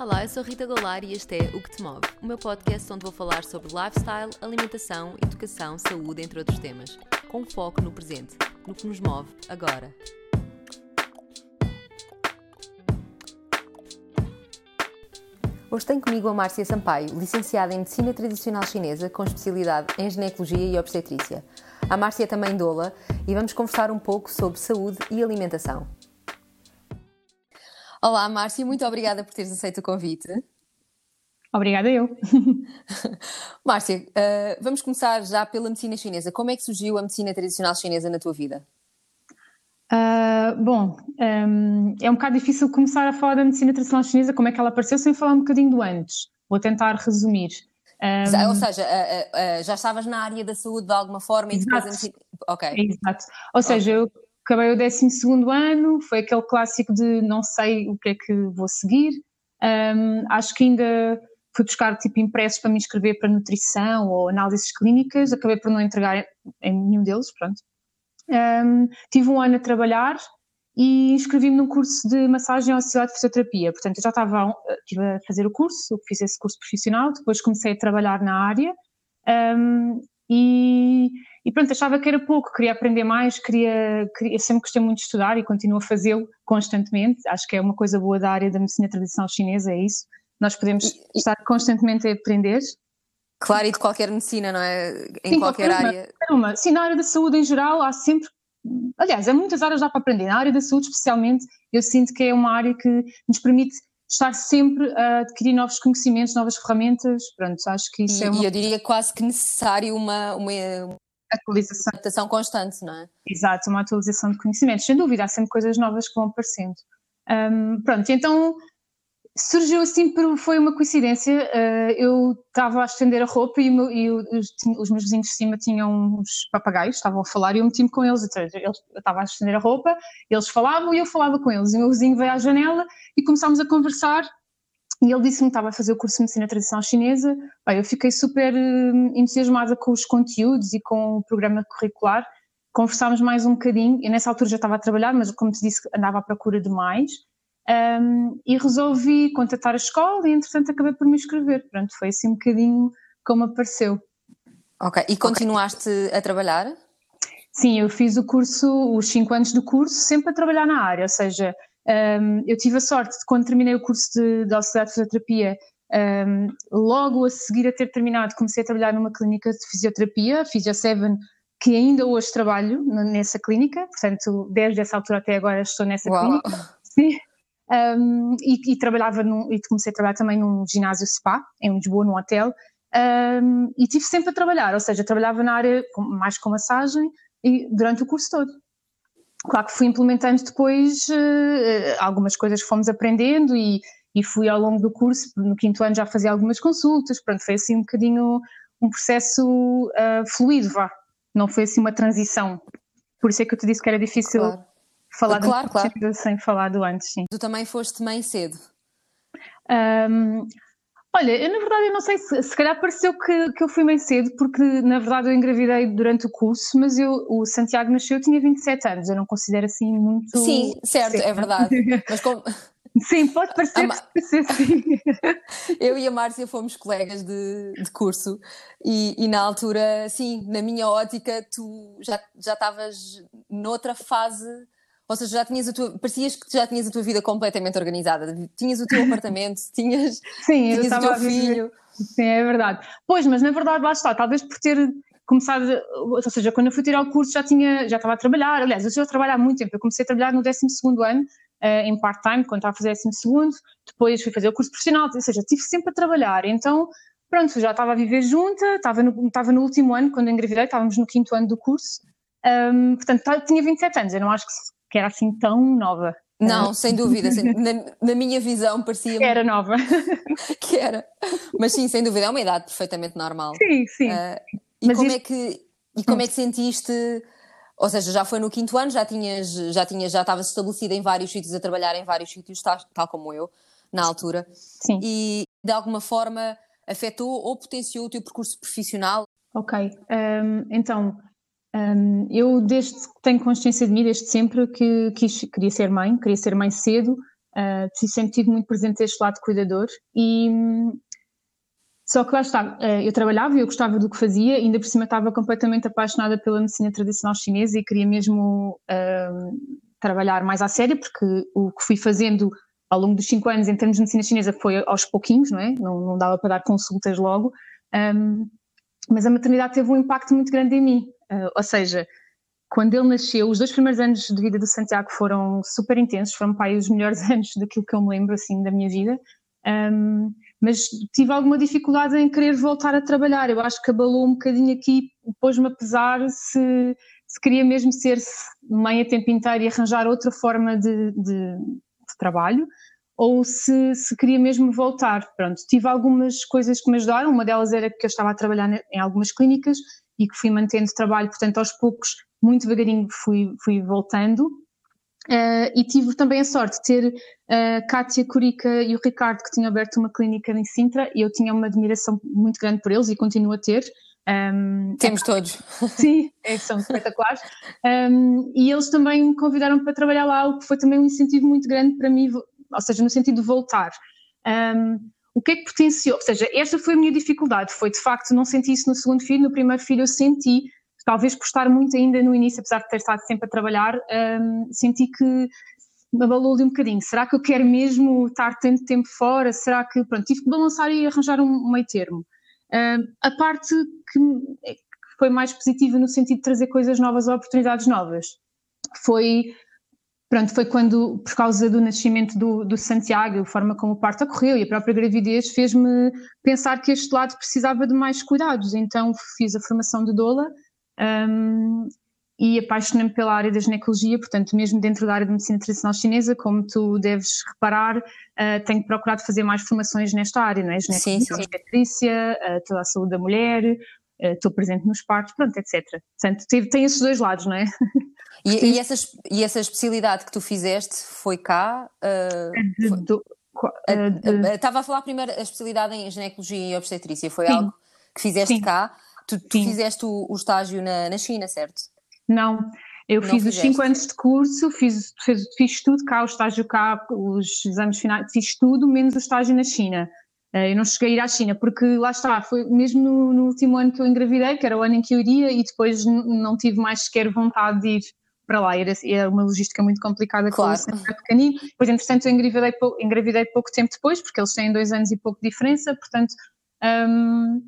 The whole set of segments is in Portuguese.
Olá, eu sou Rita Goulart e este é O Que Te Move, o meu podcast onde vou falar sobre lifestyle, alimentação, educação, saúde, entre outros temas, com foco no presente, no que nos move agora. Hoje tenho comigo a Márcia Sampaio, licenciada em Medicina Tradicional Chinesa com especialidade em Ginecologia e Obstetrícia. A Márcia é também doula e vamos conversar um pouco sobre saúde e alimentação. Olá, Márcia, muito obrigada por teres aceito o convite. Obrigada eu. Márcia, uh, vamos começar já pela medicina chinesa. Como é que surgiu a medicina tradicional chinesa na tua vida? Uh, bom, um, é um bocado difícil começar a falar da medicina tradicional chinesa, como é que ela apareceu, sem falar um bocadinho do antes. Vou tentar resumir. Um, Ou seja, uh, já estavas na área da saúde de alguma forma exato, e depois a medicina... Ok. Exato. Ou seja, okay. eu acabei o 12 ano, foi aquele clássico de não sei o que é que vou seguir. Um, acho que ainda fui buscar tipo impressos para me inscrever para nutrição ou análises clínicas, acabei por não entregar em nenhum deles, pronto. Um, tive um ano a trabalhar e inscrevi-me num curso de massagem auxiliar de fisioterapia. Portanto, eu já estava estive a fazer o curso, fiz esse curso profissional, depois comecei a trabalhar na área um, e, e, pronto, achava que era pouco, queria aprender mais, queria, queria sempre gostei muito de estudar e continuo a fazê-lo constantemente. Acho que é uma coisa boa da área da medicina tradicional chinesa, é isso. Nós podemos estar constantemente a aprender. Claro, e de qualquer medicina, não é? Em Sim, qualquer, qualquer área. Uma. Sim, na área da saúde em geral há sempre. Aliás, há muitas áreas dá para aprender. Na área da saúde, especialmente, eu sinto que é uma área que nos permite estar sempre a adquirir novos conhecimentos, novas ferramentas. Pronto, acho que isso e, é uma. E eu diria quase que necessário uma, uma atualização. Adaptação constante, não é? Exato, uma atualização de conhecimentos. Sem dúvida, há sempre coisas novas que vão aparecendo. Um, pronto, então surgiu assim, foi uma coincidência. Uh, eu estava a estender a roupa e, e os, os, meus vizinhos de cima tinham uns papagaios, estavam a falar e eu meti-me com eles. Então, eu estava a estender a roupa, eles falavam e eu falava com eles. E o meu vizinho veio à janela e começámos a conversar. E ele disse-me que estava a fazer o curso de Medicina Tradicional Chinesa. Bem, eu fiquei super uh, entusiasmada com os conteúdos e com o programa curricular. Conversámos mais um bocadinho. Eu nessa altura já estava a trabalhar, mas como te disse, andava à procura de mais. Um, e resolvi contatar a escola e entretanto acabei por me inscrever. Pronto, foi assim um bocadinho como apareceu. Ok, e continuaste okay. a trabalhar? Sim, eu fiz o curso, os 5 anos do curso, sempre a trabalhar na área, ou seja, um, eu tive a sorte de quando terminei o curso de, de auxiliar de fisioterapia, um, logo a seguir a ter terminado, comecei a trabalhar numa clínica de fisioterapia, Physio 7, que ainda hoje trabalho nessa clínica, portanto, desde essa altura até agora estou nessa Uau. clínica. Sim. Um, e, e, trabalhava num, e comecei a trabalhar também num ginásio spa, em Lisboa, num hotel, um, e tive sempre a trabalhar, ou seja, trabalhava na área mais com massagem e durante o curso todo. Claro que fui implementando depois uh, algumas coisas que fomos aprendendo e, e fui ao longo do curso, no quinto ano já fazia algumas consultas, pronto, foi assim um bocadinho um processo uh, fluido, vá, não foi assim uma transição. Por isso é que eu te disse que era difícil claro falar claro, do claro. sem falar do antes, sim. Tu também foste mãe cedo? Um, olha, eu na verdade eu não sei se, se calhar pareceu que, que eu fui mãe cedo, porque na verdade eu engravidei durante o curso, mas eu, o Santiago nasceu, eu tinha 27 anos, eu não considero assim muito. Sim, certo, cedo. é verdade. Mas como. Sim, pode parecer Ma... sim. Eu e a Márcia fomos colegas de, de curso e, e, na altura, sim, na minha ótica, tu já, já estavas noutra fase ou seja, já tinhas a tua, parecias que já tinhas a tua vida completamente organizada. Tinhas o teu apartamento, tinhas, Sim, tinhas o teu filho. Sim, é verdade. Pois, mas na verdade lá está, talvez por ter começado, ou seja, quando eu fui tirar o curso já tinha, já estava a trabalhar, aliás, eu já trabalho há muito tempo, eu comecei a trabalhar no 12 ano, uh, em part-time, quando estava a fazer 12 depois fui fazer o curso profissional, ou seja, estive sempre a trabalhar, então pronto, já estava a viver junta, estava no, estava no último ano, quando engravidei, estávamos no quinto ano do curso, um, portanto tinha 27 anos, eu não acho que era assim tão nova. Não, sem dúvida. Sem, na, na, minha visão parecia. Que era nova. que era. Mas sim, sem dúvida, é uma idade perfeitamente normal. Sim, sim. Uh, e Mas como isto... é que e como é que sentiste? Ou seja, já foi no quinto ano, já tinhas, já tinhas, já estavas estabelecida em vários sítios, a trabalhar em vários sítios, tal, tal como eu, na altura. Sim. E de alguma forma afetou ou potenciou o teu percurso profissional? Ok, um, então um, eu, desde que tenho consciência de mim, desde sempre que quis, queria ser mãe, queria ser mãe cedo. uh, sempre tive muito presente este lado cuidador e só que lá está, uh, eu trabalhava e eu gostava do que fazia, ainda por cima estava completamente apaixonada pela medicina tradicional chinesa e queria mesmo trabalhar mais à sério, porque o que fui fazendo ao longo dos cinco anos em termos de medicina chinesa foi aos pouquinhos, não é? Não, não dava para dar consultas logo, um, mas a maternidade teve um impacto muito grande em mim, uh, ou seja, quando ele nasceu, os dois primeiros anos de vida do Santiago foram super intensos, foram aí os melhores anos daquilo que eu me lembro assim da minha vida. Um, mas tive alguma dificuldade em querer voltar a trabalhar. Eu acho que abalou um bocadinho aqui, pôs-me a pesar se, se queria mesmo ser mãe a tempo inteiro e arranjar outra forma de, de, de trabalho ou se, se, queria mesmo voltar. Pronto, tive algumas coisas que me ajudaram, uma delas era que eu estava a trabalhar em algumas clínicas e que fui mantendo trabalho, portanto aos poucos muito devagarinho fui, fui voltando. Uh, e tive também a sorte de ter a uh, Kátia Curica e o Ricardo, que tinham aberto uma clínica em Sintra, e eu tinha uma admiração muito grande por eles e continuo a ter. Um, Temos é, todos. Sim, é, são espetaculares. Um, e eles também me convidaram para trabalhar lá, o que foi também um incentivo muito grande para mim, ou seja, no sentido de voltar. Um, o que é que potenciou? Ou seja, esta foi a minha dificuldade, foi de facto não senti isso no segundo filho, no primeiro filho eu senti talvez por estar muito ainda no início, apesar de ter estado sempre a trabalhar, um, senti que me abalou-lhe um bocadinho. Será que eu quero mesmo estar tanto tempo fora? Será que, pronto, tive que balançar e arranjar um meio termo. Um, a parte que foi mais positiva no sentido de trazer coisas novas ou oportunidades novas foi pronto, foi quando, por causa do nascimento do, do, Santiago, a forma como o parto ocorreu e a própria gravidez fez-me pensar que este lado precisava de mais cuidados. Então fiz a formação de doula um, e apaixonei-me pela área da ginecologia, portanto, mesmo dentro da área de medicina tradicional chinesa, como tu deves reparar, uh, tenho procurado fazer mais formações nesta área, não é? Ginecologia, obstetrícia, uh, toda a saúde da mulher, estou presente nos partos, pronto, etc. Portanto, tem, tem esses dois lados, não é? E, e, essa, e essa especialidade que tu fizeste foi cá? Uh, foi, do, Estava a falar primeiro a especialidade em ginecologia e obstetrícia, foi sim, algo que fizeste sim. cá? Tu, tu fizeste o, o, estágio na, na China, certo? Não, eu não fiz fizeste. os 5 anos de curso, fiz, fiz, fiz tudo cá, o estágio cá, os exames finais, fiz tudo menos o estágio na China. Eh, eu não cheguei a ir à China, porque lá está, foi mesmo no, no, último ano que eu engravidei, que era o ano em que eu iria, e depois não tive mais sequer vontade de ir para lá. Era, era uma logística muito complicada claro. com o pequenino. Depois, entretanto, eu engravidei, engravidei pouco tempo depois, porque eles têm dois anos e pouco de diferença, portanto, um,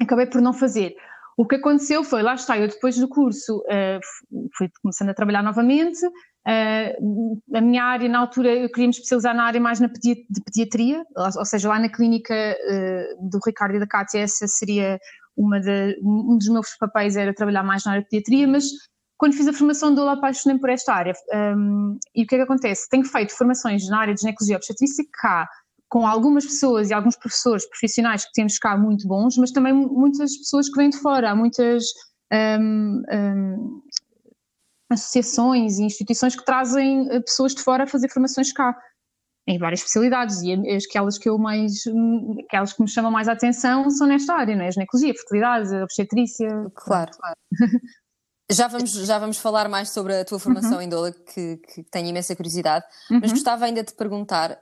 acabei por não fazer. O que aconteceu foi, lá está, eu depois do curso uh, fui começando a trabalhar novamente, uh, a minha área na altura eu queria me especializar na área mais na pedi de pediatria, ou seja, lá na clínica uh, do Ricardo e da Cátia essa seria uma de, um dos meus papéis era trabalhar mais na área de pediatria, mas quando fiz a formação de aula apaixonei por esta área um, e o que é que acontece? Tenho feito formações na área de ginecologia obstetrícia cá com algumas pessoas e alguns professores profissionais que temos cá muito bons, mas também muitas pessoas que vêm de fora. Há muitas um, um, associações e instituições que trazem eh, pessoas de fora a fazer formações cá, em várias especialidades, e aquelas que eu mais, aquelas que me chamam mais a atenção são nesta área, não é? Ginecologia, a fertilidade, a obstetrícia. Claro. claro. Já vamos, já vamos falar mais sobre a tua formação uhum. em Dola, que, que tenho imensa curiosidade, uhum. mas gostava ainda de perguntar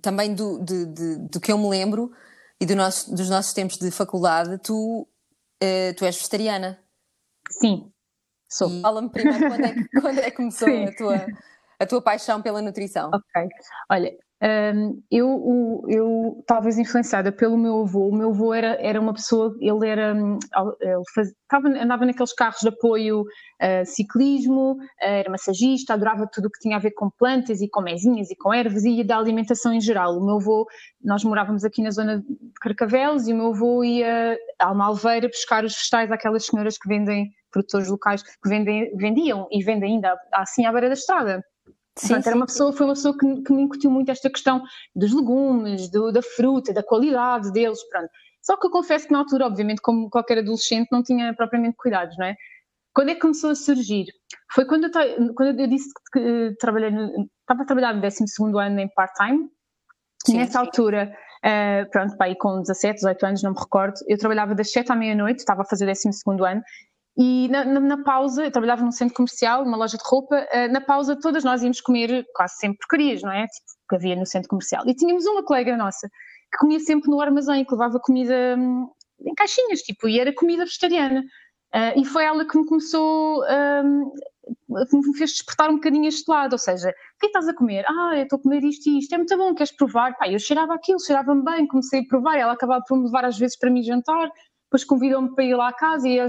também do, de, de, do que eu me lembro e do nosso, dos nossos tempos de faculdade, tu, uh, tu és vegetariana. Sim, sou. Fala-me primeiro quando é que, quando é que começou a tua, a tua paixão pela nutrição. Ok, olha, um, eu, eu, talvez influenciada pelo meu avô, o meu avô era, era uma pessoa, ele era, hum, ele faz, estava, andava naqueles carros de apoio uh, ciclismo, uh, era massagista, adorava tudo o que tinha a ver com plantas e com mesinhas e com ervas e da alimentação em geral. O meu avô, nós morávamos aqui na zona de Carcavelos e o meu avô ia a Almalveira buscar os vegetais àquelas senhoras que vendem, produtores locais, que vendem, vendiam e vendem ainda assim à beira da estrada. Sim, Portanto, era uma pessoa, foi uma pessoa que, que, me incutiu muito esta questão dos legumes, do, da fruta, da qualidade deles, pronto. Só que eu confesso que na altura, obviamente, como qualquer adolescente, não tinha propriamente cuidados, não é? Quando é que começou a surgir? Foi quando eu, quando eu disse que, que trabalhei no, estava a trabalhar no 12 ano em part-time, e nessa altura, uh, pronto, pai, com 17, 18 anos, não me recordo, eu trabalhava das 7 à meia-noite, estava a fazer o 12 ano, E na, na, na, pausa, eu trabalhava num centro comercial, numa loja de roupa, uh, na pausa todas nós íamos comer quase sempre porcarias, não é? Tipo, que havia no centro comercial. E tínhamos uma colega nossa que comia sempre no armazém, que levava comida hum, em caixinhas, tipo, e era comida vegetariana. Uh, e foi ela que me começou, um, que me fez despertar um bocadinho este lado, ou seja, o que é estás a comer? Ah, eu estou a comer isto e isto, é muito bom, queres provar? Pá, eu cheirava aquilo, cheirava-me bem, comecei a provar, ela acabava por me levar às vezes para mim jantar, depois convidou-me para ir lá à casa e,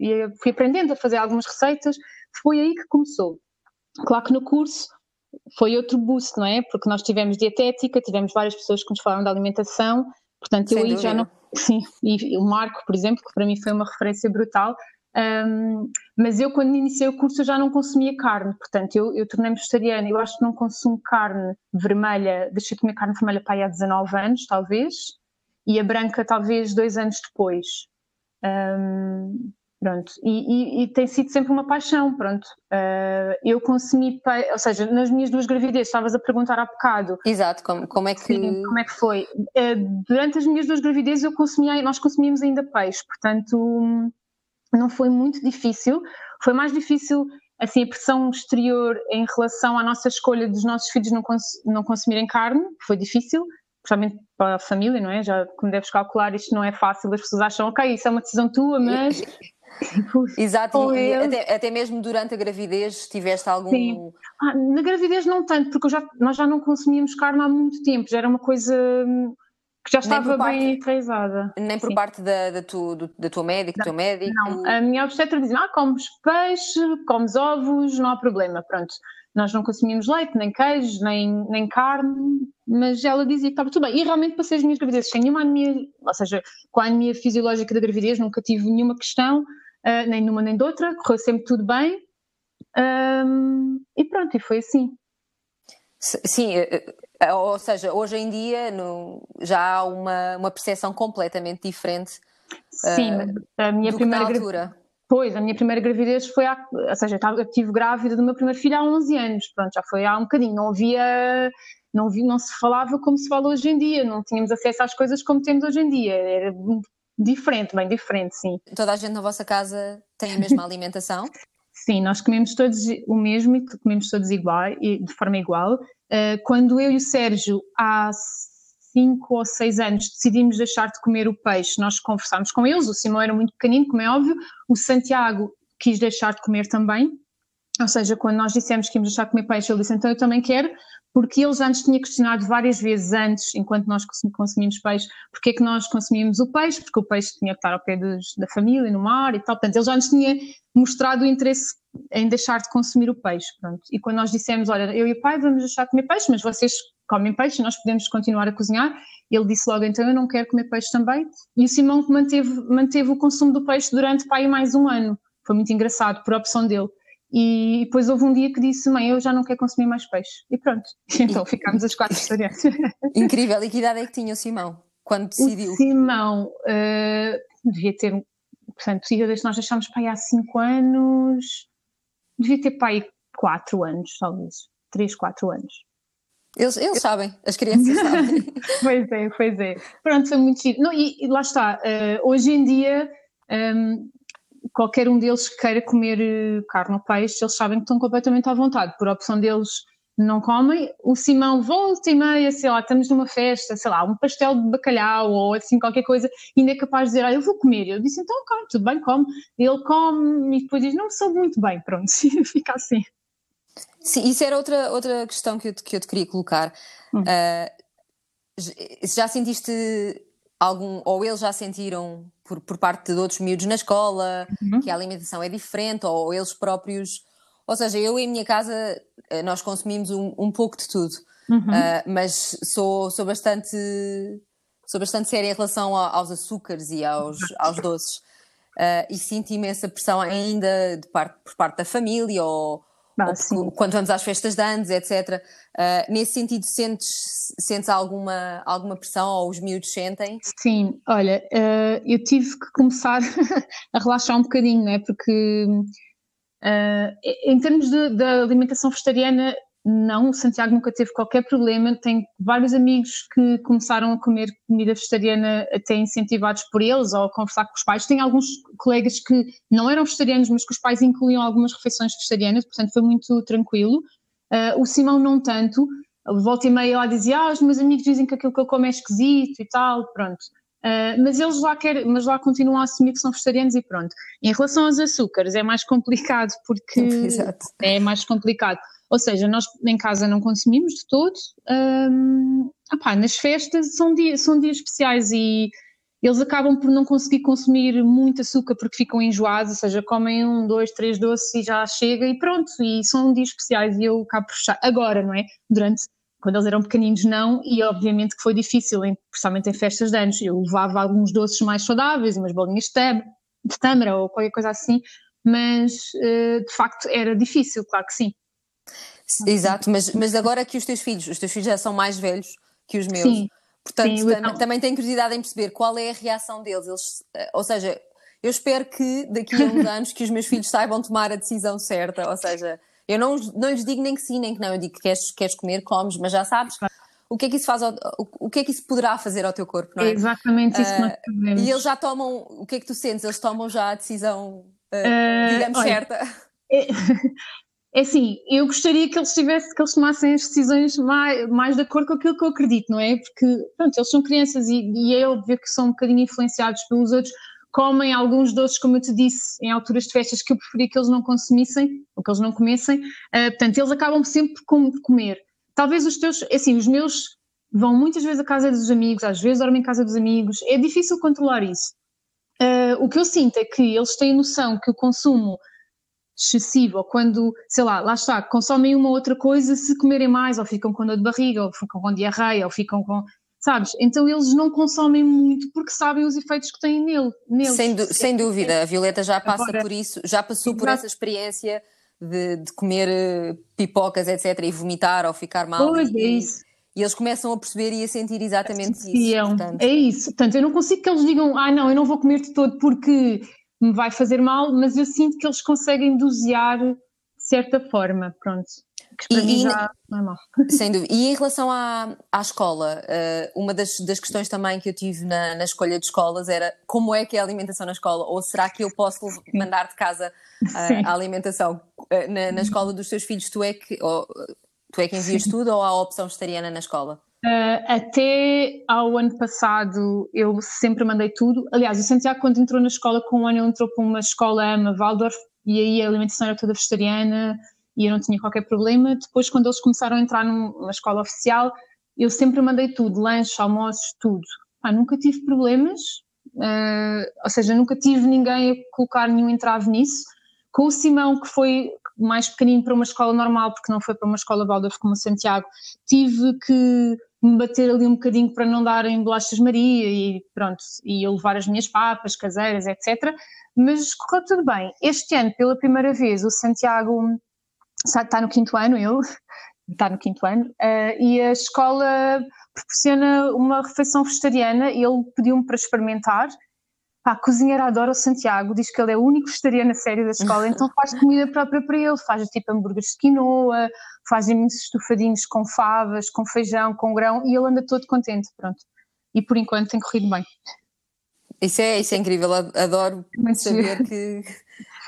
e fui aprendendo a fazer algumas receitas, foi aí que começou. Claro que no curso foi outro boost, não é? Porque nós tivemos dietética, tivemos várias pessoas que nos falaram da alimentação, portanto Sem eu aí já não. Sim, e o Marco, por exemplo, que para mim foi uma referência brutal. Um, mas eu, quando iniciei o curso, eu já não consumia carne, portanto, eu, eu tornei-me vegetariana. Eu acho que não consumo carne vermelha, deixei de comer carne vermelha para aí há 19 anos, talvez, e a branca, talvez, dois anos depois. Um, Pronto, e, e, e, tem sido sempre uma paixão, pronto. Uh, eu consumi, ou seja, nas minhas duas gravidezes, estavas a perguntar há bocado. Exato, como, como é que... Sim, como é que foi? Uh, durante as minhas duas gravidezes eu consumia, nós consumíamos ainda peixe, portanto não foi muito difícil. Foi mais difícil, assim, a pressão exterior em relação à nossa escolha dos nossos filhos não, cons não consumirem carne, foi difícil, principalmente para a família, não é? Já, como deves calcular, isto não é fácil, as pessoas acham, ok, isso é uma decisão tua, mas Exato, e até, até, mesmo durante a gravidez tiveste algum. Sim. Ah, na gravidez não tanto, porque já, nós já não consumíamos carne há muito tempo, já era uma coisa hum, que já estava parte, bem enraizada. Nem por Sim. parte da, da, tu, da tua médica, do teu médico? Não, a minha obstetra dizia: ah, comes peixe, comes ovos, não há problema, pronto. Nós não consumíamos leite, nem queijo, nem, nem carne, mas ela dizia que estava tudo bem. E realmente passei as minhas gravidezes sem nenhuma anemia, ou seja, com a anemia fisiológica da gravidez, nunca tive nenhuma questão uh, nem numa nem de outra, correu sempre tudo bem. Um, e pronto, e foi assim. Sim, eh, eh, ou seja, hoje em dia no, já há uma, uma percepção completamente diferente. Sim, uh, a minha primeira altura. Pois, a minha primeira gravidez foi, há, ou seja, eu estive grávida do meu primeiro filho há 11 anos, pronto, já foi há um bocadinho, não havia, não, havia, não se falava como se fala hoje em dia, não tínhamos acesso às coisas como temos hoje em dia, era Diferente, bem diferente, sim. Toda a gente na vossa casa tem a mesma alimentação? sim, nós comemos todos o mesmo e comemos todos igual, de forma igual. Eh, quando eu e o Sérgio, há cinco ou seis anos, decidimos deixar de comer o peixe, nós conversámos com eles, o Simão era muito pequenino, como é óbvio, o Santiago quis deixar de comer também, ou seja, quando nós dissemos que íamos deixar de comer peixe, ele disse, então eu também quero, porque eles antes tinham questionado várias vezes antes, enquanto nós consumimos peixe, porque é que nós consumíamos o peixe, porque o peixe tinha que estar ao pé dos, da família, no mar e tal, portanto, eles antes tinham mostrado o interesse em deixar de consumir o peixe, pronto. E quando nós dissemos, olha, eu e o pai vamos deixar de comer peixe, mas vocês comem peixe, nós podemos continuar a cozinhar, ele disse logo, então eu não quero comer peixe também, e o Simão manteve, manteve o consumo do peixe durante, pai, mais um ano, foi muito engraçado, por opção dele. E depois houve um dia que disse: Mãe, eu já não quero consumir mais peixe. E pronto. Então ficámos as quatro vegetarianas. Incrível. E que idade é que tinha o Simão? Quando decidiu? O Simão uh, devia ter. Portanto, desde nós deixámos pai há cinco anos. Devia ter pai quatro anos, talvez. Três, quatro anos. Eles, eles sabem, as crianças sabem. pois é, pois é. Pronto, foi muito giro. Não, e, e lá está, uh, hoje em dia um, qualquer um deles que queira comer eh, carne ou peixe, eles sabem que estão completamente à vontade, por opção deles não comem. O Simão volta e meia, sei lá, estamos numa festa, sei lá, um pastel de bacalhau ou assim qualquer coisa, e ainda é capaz de dizer, ah, eu vou comer. Eu disse, então, ok, tudo bem, come. Ele come e depois diz, não me soube muito bem, pronto, fica assim. Sim, isso era outra, outra questão que eu, te, que eu te queria colocar. Hum. Uh, já sentiste algum, ou eles já sentiram por, por parte de outros miúdos na escola uhum. que a alimentação é diferente, ou eles próprios. Ou seja, eu em minha casa eh, nós consumimos um, um pouco de tudo, uhum. uh, mas sou, sou bastante sou bastante séria em relação a, aos açúcares e aos, aos doces. Uh, e sinto imensa pressão ainda de parte, por parte da família ou, ah, quando vamos às festas de anos, etc. Uh, nesse sentido, sentes, sentes alguma, alguma pressão ou os miúdos sentem? Sim, olha, uh, eu tive que começar a relaxar um bocadinho, né? porque uh, em termos da alimentação vegetariana, não, o Santiago nunca teve qualquer problema. Tem vários amigos que começaram a comer comida vegetariana até incentivados por eles ou a conversar com os pais. Tem alguns colegas que não eram vegetarianos, mas que os pais incluíam algumas refeições vegetarianas, portanto foi muito tranquilo. Uh, o Simão não tanto. Volta e meia lá dizia, ah, os meus amigos dizem que aquilo que eu como é esquisito e tal, pronto. Uh, mas eles lá querem, mas lá continuam a assumir que são vegetarianos e pronto. Em relação aos açúcares é mais complicado porque Exato. é mais complicado ou seja, nós em casa não consumimos de todo. Um, opá, nas festas são dias, são dias especiais e eles acabam por não conseguir consumir muito açúcar porque ficam enjoados, ou seja, comem um, dois, três doces e já chega e pronto, e são dias especiais e eu acabo por fechar. Agora, não é? Durante, quando eles eram pequeninos não, e obviamente que foi difícil, especialmente em festas de anos, eu levava alguns doces mais saudáveis, umas bolinhas de tâmara ou qualquer coisa assim, mas eh, de facto era difícil, claro que sim. Exato, mas, mas agora que os teus filhos, os teus filhos já são mais velhos que os meus, Sim. portanto Sim, tam, também tenho curiosidade em perceber qual é a reação deles. Eles, eh, ou seja, eu espero que daqui a uns anos que os meus filhos saibam tomar a decisão certa, ou seja, eu não, não lhes digo nem que sim, nem que não, eu digo que queres, queres comer, comes, mas já sabes o que é que isso faz ao, o, o, que é que isso poderá fazer ao teu corpo, não é? é exatamente isso uh, que nós sabemos. E eles já tomam, o que é que tu sentes? Eles tomam já a decisão, uh, uh, digamos, olha, certa? É, é assim, eu gostaria que eles tivessem, que eles tomassem as decisões mais, mais de acordo com aquilo que eu acredito, não é? Porque, pronto, eles são crianças e, e é óbvio que são um bocadinho influenciados pelos outros, comem alguns doces, como eu te disse, em alturas de festas que eu preferia que eles não consumissem, ou que eles não comessem, uh, portanto, eles acabam sempre por comer. Talvez os teus, é assim, os meus vão muitas vezes à casa dos amigos, às vezes dormem em casa dos amigos, é difícil controlar isso. Uh, o que eu sinto é que eles têm noção que o consumo excessivo, ou quando, sei lá, lá está, consomem uma outra coisa se comerem mais, ou ficam com dor de barriga, ou ficam com diarreia, ou ficam com. Sabes? Então eles não consomem muito porque sabem os efeitos que têm nele. Neles. Sem, sem dúvida, a Violeta já passa Agora, por isso, já passou por essa experiência de, de, comer eh, pipocas, etc., e vomitar ou ficar mal. Pois e, é isso. E eles começam a perceber e a sentir exatamente isso. Portanto. É isso. Portanto, eu não consigo que eles digam, ah, não, eu não vou comer de todo porque me vai fazer mal, mas eu sinto que eles conseguem dosear de certa forma, pronto. Que para e, mim já não é mal. Sem dúvida. E em relação à, à escola, eh, uma das, das questões também que eu tive na, na escolha de escolas era como é que é a alimentação na escola? Ou será que eu posso mandar de casa a, a alimentação? Eh, na, na, escola dos teus filhos, tu é que, ou, tu é que envias Sim. tudo ou há opção vegetariana na escola? Uh, até ao ano passado eu sempre mandei tudo. Aliás, o Santiago, quando entrou na escola, com um ano, ele entrou para uma escola AMA Waldorf e aí a alimentação era toda vegetariana e eu não tinha qualquer problema. Depois, quando eles começaram a entrar numa escola oficial, eu sempre mandei tudo: lanche, almoços, tudo. Nunca tive problemas, uh, ou seja, nunca tive ninguém a colocar nenhum entrave nisso. Com o Simão, que foi mais pequenino para uma escola normal, porque não foi para uma escola Waldorf como o Santiago, tive que me bater ali um bocadinho para não darem bolachas Maria e pronto, e eu levar as minhas papas caseiras, etc. Mas correu tudo bem. Este ano, pela primeira vez, o Santiago está no quinto ano, ele está no quinto ano, uh, e a escola proporciona uma refeição vegetariana e ele pediu-me para experimentar. Pá, a cozinheira adora o Santiago, diz que ele é o único vegetariano a sério da escola, então faz comida própria para ele, faz tipo hambúrgueres de quinoa, faz imensos estufadinhos com favas, com feijão, com grão e ele anda todo contente, pronto. E por enquanto tem corrido bem. Isso é, isso é incrível, adoro muito saber que,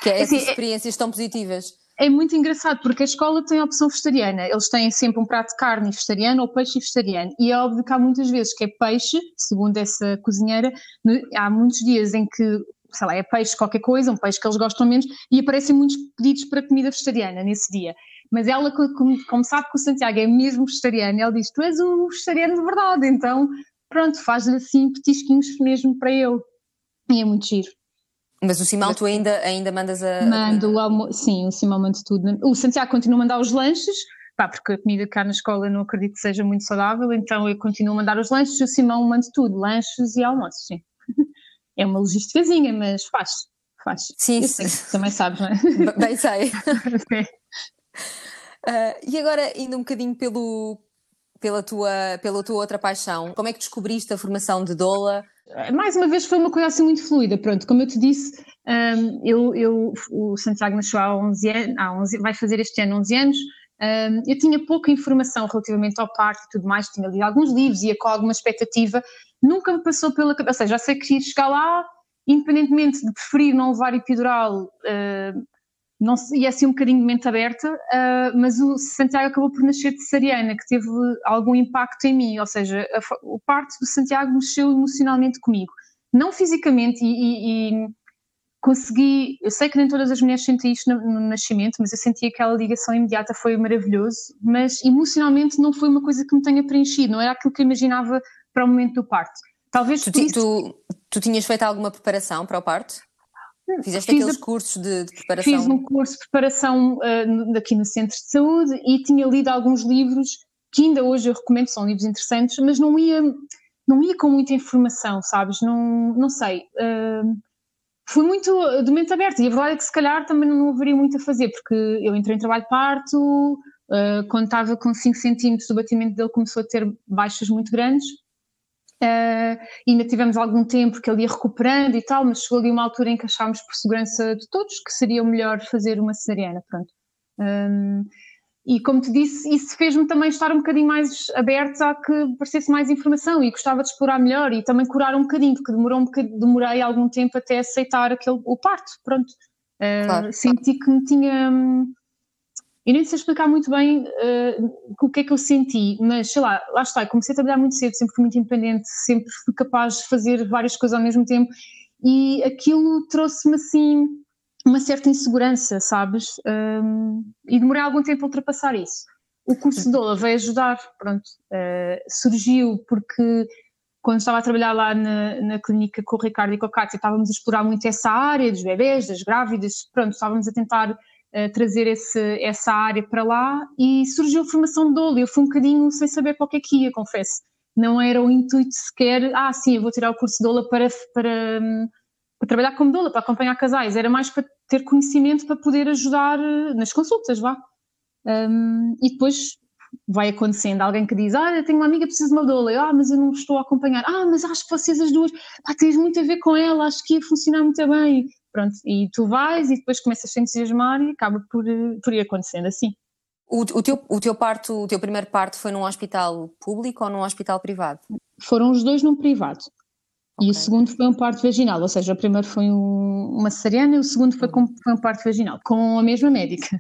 que é essas assim, experiências tão positivas. É muito engraçado porque a escola tem a opção vegetariana, eles têm sempre um prato de carne vegetariano ou peixe vegetariano e é óbvio que há muitas vezes que é peixe, segundo essa cozinheira, há muitos dias em que sei lá, é peixe qualquer coisa, um peixe que eles gostam menos, e aparecem muitos pedidos para comida vegetariana nesse dia. Mas ela, como, como sabe que o Santiago é mesmo vegetariano, ela diz: Tu és um vegetariano de verdade, então pronto, faz assim petisquinhos mesmo para eu. E é muito giro. Mas o Simão, tu ainda, ainda mandas a. Mando, almo... sim, o Simão manda tudo. O Santiago continua a mandar os lanches, pá, porque a comida cá na escola não acredito que seja muito saudável, então eu continuo a mandar os lanches e o Simão manda tudo, lanches e almoços, sim. É uma logísticazinha, mas faz, faz. Sim, sim. Também sabes, não é? Bem sei. Uh, e agora, indo um bocadinho pelo, pela, tua, pela tua outra paixão, como é que descobriste a formação de Dola? Mais uma vez foi uma coisa assim muito fluida, pronto, como eu te disse, um, eu, eu, o Santiago nasceu há 11 anos, há 11, vai fazer este ano 11 anos, Um, eu tinha pouca informação relativamente ao parto e tudo mais, tinha lido alguns livros, ia com alguma expectativa, nunca me passou pela cabeça, ou seja, já sei que queria chegar lá, independentemente de preferir não levar epidural, uh, não, ia assim um bocadinho de mente aberta, uh, mas o Santiago acabou por nascer de cesariana, que teve algum impacto em mim, ou seja, a, o parto do Santiago mexeu emocionalmente comigo, não fisicamente, e, e, e consegui, eu sei que nem todas as mulheres sentem isto no, no, nascimento, mas eu senti aquela ligação imediata, foi maravilhoso, mas emocionalmente não foi uma coisa que me tenha preenchido, não era aquilo que eu imaginava para o momento do parto. Talvez tu, tu, tu tinhas feito alguma preparação para o parto? Fizeste fiz aqueles a, cursos de, de, preparação? Fiz um curso de preparação uh, aqui no Centro de Saúde e tinha lido alguns livros que ainda hoje eu recomendo, são livros interessantes, mas não ia, não ia com muita informação, sabes? Não, não sei. Uh, fui muito de mente aberta e a verdade é que se calhar também não haveria muito a fazer, porque eu entrei em trabalho de parto, uh, quando estava com 5 centímetros o batimento dele começou a ter baixas muito grandes Uh, ainda tivemos algum tempo que ele ia recuperando e tal, mas chegou ali uma altura em que achámos por segurança de todos que seria o melhor fazer uma cesariana, pronto. Um, e como te disse, isso fez-me também estar um bocadinho mais aberto a que aparecesse mais informação e gostava de explorar melhor e também curar um bocadinho, porque demorou um bocadinho, demorei algum tempo até aceitar aquele, o parto, pronto. Uh, claro, senti claro. que me tinha hum, eu nem sei explicar muito bem uh, o que é que eu senti, mas sei lá, lá está, comecei a trabalhar muito cedo, sempre fui muito independente, sempre fui capaz de fazer várias coisas ao mesmo tempo e aquilo trouxe-me assim uma certa insegurança, sabes? Um, e demorei algum tempo a ultrapassar isso. O curso de Dola veio ajudar, pronto, uh, surgiu porque quando estava a trabalhar lá na, na clínica com o Ricardo e com a Cátia, estávamos a explorar muito essa área dos bebés, das grávidas, pronto, estávamos a tentar trazer esse, essa área para lá e surgiu a formação de dolo. Eu fui um bocadinho sem saber para o que é que ia, confesso. Não era o intuito sequer, ah, sim, eu vou tirar o curso de doula para, para, para trabalhar como doula, para acompanhar casais. Era mais para ter conhecimento para poder ajudar eh, nas consultas, vá. Um, e depois vai acontecendo. Alguém que diz, ah, eu tenho uma amiga que precisa de uma doula. Eu, ah, mas eu não estou a acompanhar. Ah, mas acho que vocês as duas, pá, tens muito a ver com ela, acho que ia funcionar muito bem. Pronto, e tu vais e depois começas a se entusiasmar e acaba por, por ir acontecendo assim. O, o, teu, o teu parto, o teu primeiro parto foi num hospital público ou num hospital privado? Foram os dois num privado. Okay. E o segundo foi um parto vaginal, ou seja, o primeiro foi um, uma cesariana e o segundo foi, com, foi um parto vaginal, com a mesma médica.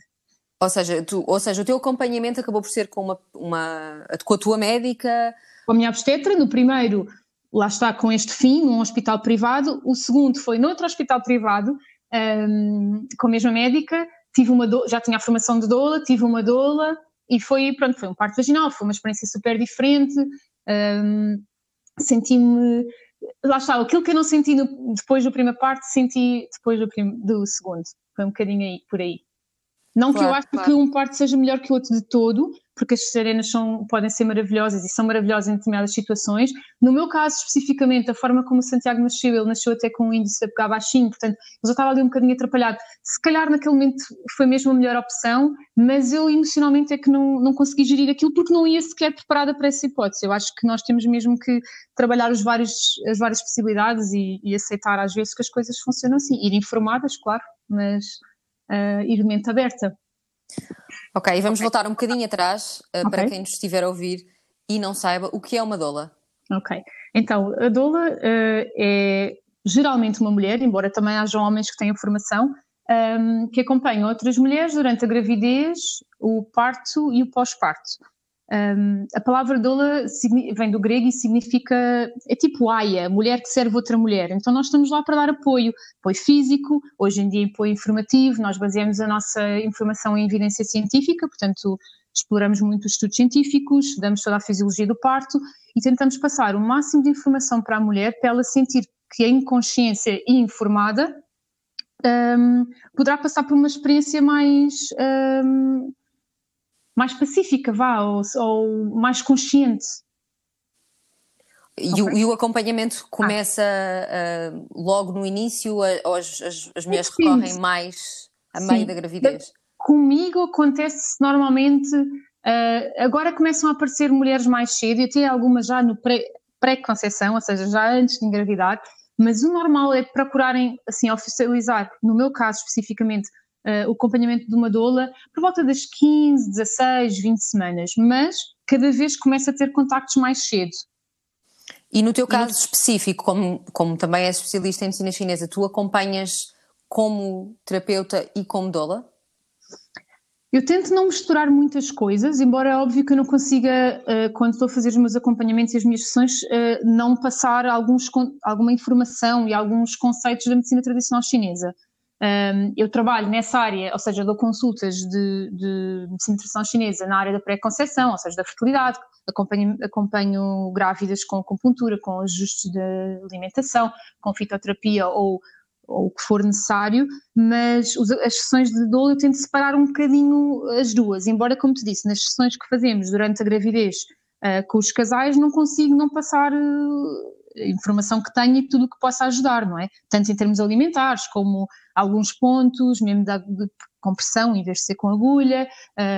Ou seja, tu, ou seja, o teu acompanhamento acabou por ser com, uma, uma, com a tua médica? Com a minha obstetra, no primeiro lá está com este fim, num hospital privado. O segundo foi noutro hospital privado, um, com a mesma médica. Tive uma do... já tinha a formação de doula, tive uma doula e foi, pronto, foi um parto vaginal, foi uma experiência super diferente. Um, senti-me, lá está, aquilo que eu não senti no, depois do primeiro parto, senti depois do, prim... do segundo. Foi um bocadinho aí, por aí. Não claro, que eu acho claro. que um parto seja melhor que o outro de todo, porque as serenas são, podem ser maravilhosas e são maravilhosas em determinadas situações. No meu caso, especificamente, a forma como o Santiago nasceu, ele nasceu até com um índice de pegar baixinho, portanto, eu já estava ali um bocadinho atrapalhado. Se calhar naquele momento foi mesmo a melhor opção, mas eu emocionalmente é que não, não consegui gerir aquilo porque não ia sequer preparada para essa hipótese. Eu acho que nós temos mesmo que trabalhar os vários, as várias possibilidades e, e aceitar às vezes que as coisas funcionam assim. Ir informadas, claro, mas uh, ir mente aberta. Ok, vamos okay. voltar um bocadinho atrás uh, okay. para quem nos estiver a ouvir e não saiba o que é uma doula. Ok, então a doula uh, é geralmente uma mulher, embora também haja homens que tenham formação, um, ehm, que acompanham outras mulheres durante a gravidez, o parto e o pós-parto. Um, a palavra doula vem do grego e significa, é tipo aia, mulher que serve outra mulher. Então nós estamos lá para dar apoio, apoio físico, hoje em dia apoio informativo, nós baseamos a nossa informação em evidência científica, portanto exploramos muito os estudos científicos, damos toda a fisiologia do parto e tentamos passar o máximo de informação para a mulher para ela sentir que a inconsciência e informada um, poderá passar por uma experiência mais... Um, mais pacífica, vá, ou, ou mais consciente. E, okay. o, e, o, acompanhamento começa ah. uh, logo no início, ou as, as, as mulheres Sim. recorrem mais a Sim. meio da gravidez? Comigo acontece normalmente, uh, agora começam a aparecer mulheres mais cedo, e até algumas já no pré-conceição, ou seja, já antes de engravidar, mas o normal é procurarem, assim, oficializar, no meu caso especificamente, uh, o acompanhamento de uma doula por volta das 15, 16, 20 semanas, mas cada vez começa a ter contactos mais cedo. E no teu caso no... específico, como, como também és especialista em medicina chinesa, tu acompanhas como terapeuta e como doula? Eu tento não misturar muitas coisas, embora é óbvio que eu não consiga, uh, quando estou a fazer os meus acompanhamentos e as minhas sessões, uh, não passar alguns, alguma informação e alguns conceitos da medicina tradicional chinesa. Um, eu trabalho nessa área, ou seja, dou consultas de, de tradicional chinesa na área da pré-conceição, ou seja, da fertilidade, acompanho, acompanho grávidas com acupuntura, com ajustes de alimentação, com fitoterapia ou ou o que for necessário, mas as sessões de dolo eu tento separar um bocadinho as duas, embora, como te disse, nas sessões que fazemos durante a gravidez uh, com os casais não consigo não passar uh, informação que tenho e tudo o que possa ajudar, não é? Tanto em termos alimentares como alguns pontos, mesmo de, de compressão em vez de ser com agulha,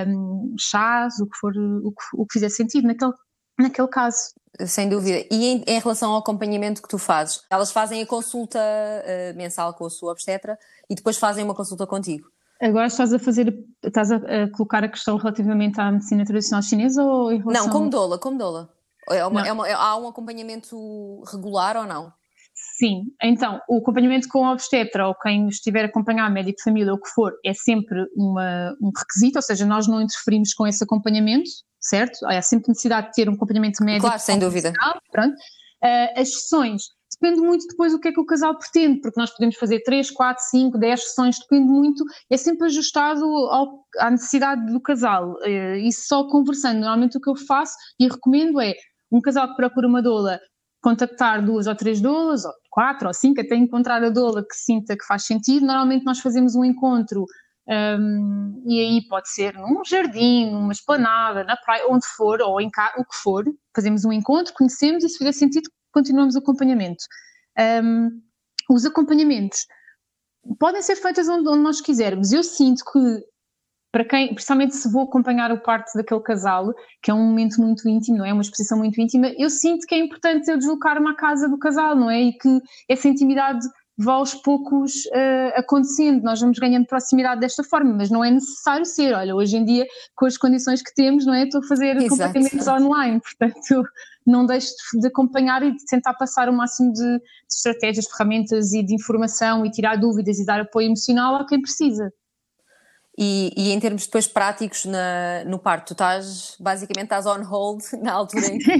um, chás, o que for, o que, o que fizer sentido naquele, naquele caso. Sem dúvida. E em, em, relação ao acompanhamento que tu fazes, elas fazem a consulta uh, mensal com a sua obstetra e depois fazem uma consulta contigo? Agora estás a fazer, estás a, a colocar a questão relativamente à medicina tradicional chinesa ou em relação... Não, como doula, como doula. É uma, é uma, é, há um acompanhamento regular ou não? Sim, então o acompanhamento com a obstetra ou quem estiver a acompanhar médico de família ou o que for é sempre uma, um requisito, ou seja, nós não interferimos com esse acompanhamento, certo? Há sempre necessidade de ter um acompanhamento médico. Claro, sem dúvida. Pronto. Uh, as sessões depende muito depois do que é que o casal pretende, porque nós podemos fazer 3, 4, 5, 10 sessões, depende muito, é sempre ajustado ao, à necessidade do casal. Uh, e só conversando, normalmente o que eu faço e recomendo é um casal que procura uma doula contactar duas ou três doulas, ou quatro ou cinco, até encontrar a doula que sinta que faz sentido. Normalmente nós fazemos um encontro um, e aí pode ser num jardim, numa esplanada, na praia, onde for, ou em cá, o que for, fazemos um encontro, conhecemos e se fizer sentido, continuamos o acompanhamento. Um, os acompanhamentos podem ser feitos onde, onde, nós quisermos. Eu sinto que, para quem, principalmente se vou acompanhar o parto daquele casal, que é um momento muito íntimo, não é? Uma exposição muito íntima, eu sinto que é importante eu deslocar-me à casa do casal, não é? E que essa intimidade vá aos poucos uh, acontecendo, nós vamos ganhando proximidade desta forma, mas não é necessário ser, olha, hoje em dia, com as condições que temos, não é? Estou a fazer acompanhamentos online, portanto, não deixo de acompanhar e de tentar passar o máximo de, de estratégias, ferramentas e de informação e tirar dúvidas e dar apoio emocional a quem precisa. E, e, em termos depois práticos na, no parto, tu estás basicamente estás on hold na altura em que